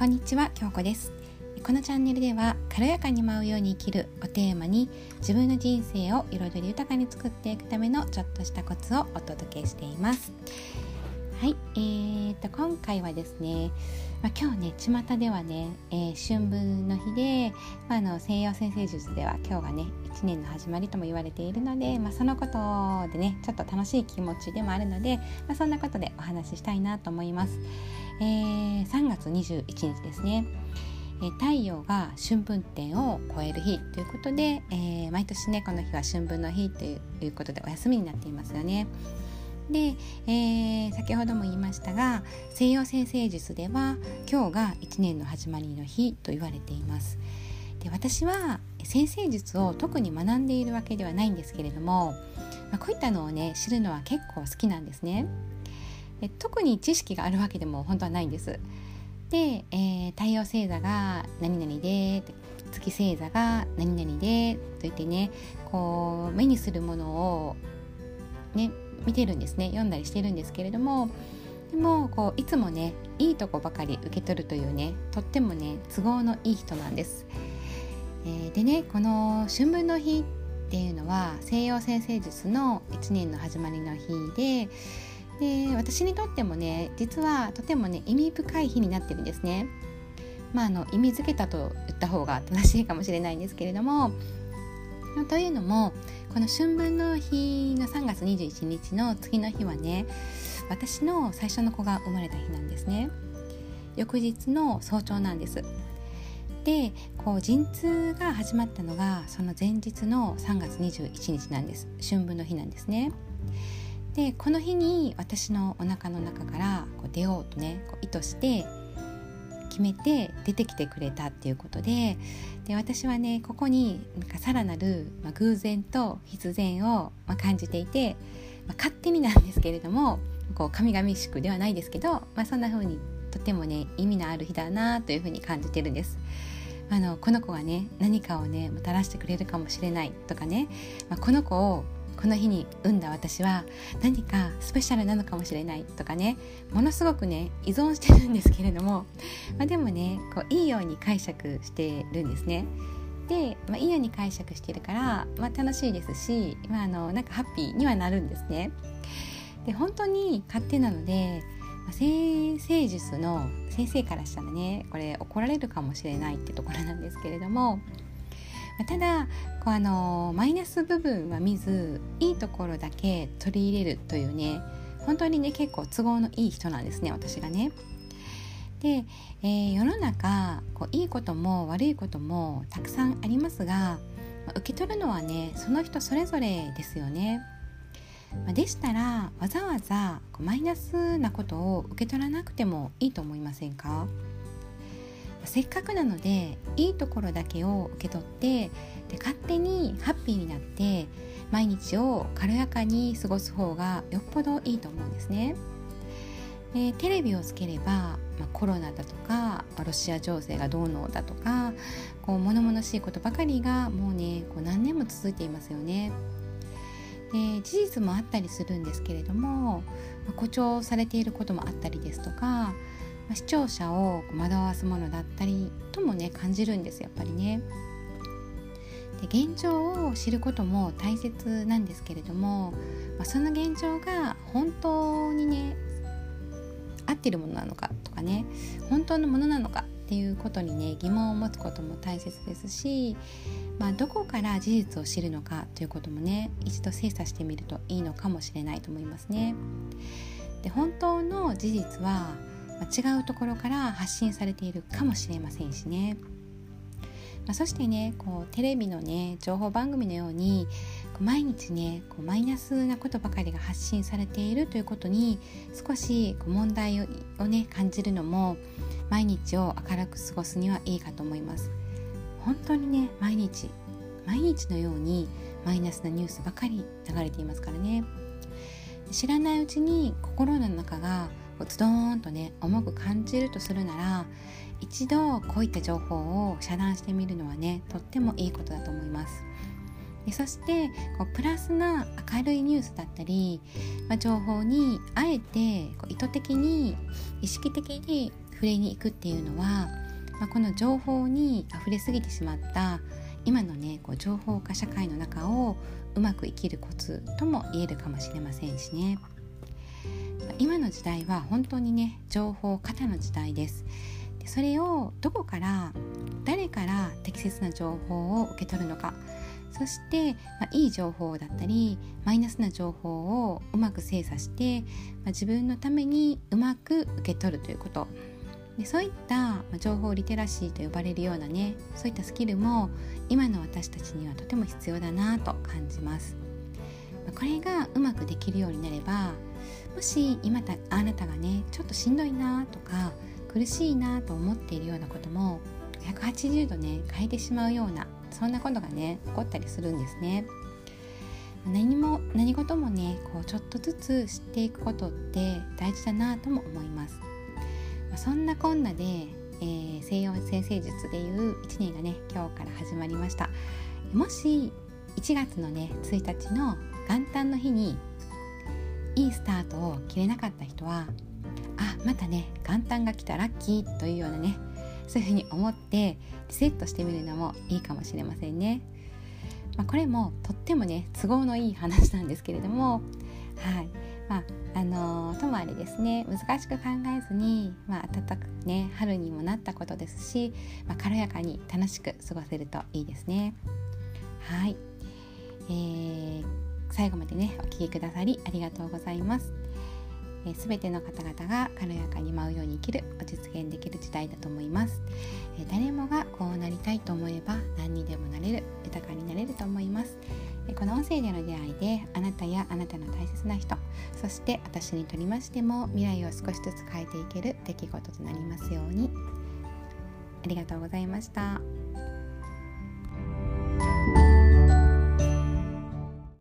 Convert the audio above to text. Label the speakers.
Speaker 1: こんにちは京子です。このチャンネルでは軽やかに舞うように生きるをテーマに自分の人生を彩り豊かに作っていくためのちょっとしたコツをお届けしています。はい、えーと、今回はですね、まあ、今日ね巷ではね、えー、春分の日で、まあ、あの西洋先生術では今日がね1年の始まりとも言われているので、まあ、そのことでねちょっと楽しい気持ちでもあるので、まあ、そんなことでお話ししたいなと思います、えー、3月21日ですね。え太陽が春分点を超える日ということで、えー、毎年ねこの日は春分の日ということでお休みになっていますよね。で、えー、先ほども言いましたが西洋占星術では今日が1年の始まりの日と言われています。で私は占星術を特に学んでいるわけではないんですけれども、まあ、こういったのをね知るのは結構好きなんですね。で特に知識があるわけでも本当はないんですで、えー、太陽星座が何々で月星座が何々でといってねこう目にするものをね見てるんですね読んだりしてるんですけれどもでもこういつもねいいとこばかり受け取るというねとってもね都合のいい人なんです。えー、でねこの春分の日っていうのは西洋占星術の1年の始まりの日でで私にとってもね実はとてもね意味深い日になってるんですね。まあ、あの意味づけたと言った方が正しいかもしれないんですけれども。というのもこの春分の日の3月21日の次の日はね私の最初の子が生まれた日なんですね。翌日の早朝なんです。でこう陣痛が始まったのがその前日の3月21日なんです。春分の日なんですね。でこの日に私のお腹の中からこう出ようとねこう意図して決めて出てきてくれたっていうことでで私はねここになんかさらなる、まあ、偶然と必然を、まあ、感じていて、まあ、勝手になんですけれどもこう神々しくではないですけど、まあ、そんな風にとてもね意味のある日だなという風に感じてるんです。あのこの子がね何かをねもたらしてくれるかもしれないとかね、まあ、この子をこの日に産んだ私は何かスペシャルなのかもしれないとかねものすごくね依存してるんですけれども、まあ、でもねこういいように解釈してるんですね。で、まあ、いいように解釈してるから、まあ、楽しいですし、まあ、あのなんかハッピーにはなるんですね。で本当に勝手なので、まあ、先生術の先生からしたらねこれ怒られるかもしれないってところなんですけれどもただこうあのマイナス部分は見ずいいところだけ取り入れるというね本当にね結構都合のいい人なんですね私がね。で、えー、世の中こういいことも悪いこともたくさんありますが受け取るのはねその人それぞれですよね。でしたらわざわざマイナスなことを受け取らなくてもいいと思いませんか？せっかくなのでいいところだけを受け取ってで勝手にハッピーになって毎日を軽やかに過ごす方がよっぽどいいと思うんですね。でテレビをつければ、まあ、コロナだとかロシア情勢がどうのだとかこう物々しいことばかりがもうねこう何年も続いていますよね。で事実もあったりするんですけれども、まあ、誇張されていることもあったりですとかま視聴者を惑わすものだったりともね感じるんですやっぱりね。で現状を知ることも大切なんですけれども、まあ、その現状が本当にね合ってるものなのかとかね本当のものなのかっていうことにね疑問を持つことも大切ですし、まあ、どこから事実を知るのかということもね一度精査してみるといいのかもしれないと思いますね。で本当の事実は違うところから発信されているかもしれませんしね。まあ、そしてねこうテレビのね情報番組のように毎日ねこうマイナスなことばかりが発信されているということに少しこう問題ををね感じるのも毎日を明るく過ごすにはいいかと思います。本当にね毎日毎日のようにマイナスなニュースばかり流れていますからね知らないうちに心の中がこうズドーンとね重く感じるとするなら一度こういった情報を遮断してみるのはねとってもいいことだと思います。でそしてこうプラスな明るいニュースだったり、まあ、情報にあえてこう意図的に意識的に触れに行くっていうのは、まあ、この情報に溢れすぎてしまった今のねこう情報化社会の中をうまく生きるコツとも言えるかもしれませんしね。今の時代は本当にね情報過多の時代です。でそれをどこから誰から適切な情報を受け取るのか。そして、まあ、いい情報だったりマイナスな情報をうまく精査して、まあ、自分のためにうまく受け取るということ。でそういった情報リテラシーと呼ばれるようなねそういったスキルも今の私たちにはとても必要だなと感じます。これがうまくできるようになればもし今たあなたがねちょっとしんどいなとか苦しいなと思っているようなことも180度ね変えてしまうようなそんなことがね起こったりするんですね。何も何事もねこうちょっとずつ知っていくことって大事だなとも思います。そんなこんなで、えー、西洋先生術でいう1年がね今日から始まりました。もし1月のね1日の元旦の日にいいスタートを切れなかった人はあまたね元旦が来たラッキーというようなねそういうふうに思ってリセットしてみるのもいいかもしれませんね。まあ、これもとってもね都合のいい話なんですけれども、はいまああのー、ともあれですね難しく考えずに、まあ、暖かくね春にもなったことですし、まあ、軽やかに楽しく過ごせるといいですね。はい、えー、最後までねお聴きくださりありがとうございます。えー、全ての方々が軽やかに舞うように生きるを実現できる時代だと思います、えー、誰もがこうなりたいと思えば何にでもなれる豊かになれると思います、えー、この音声での出会いであなたやあなたの大切な人そして私にとりましても未来を少しずつ変えていける出来事となりますようにありがとうございました。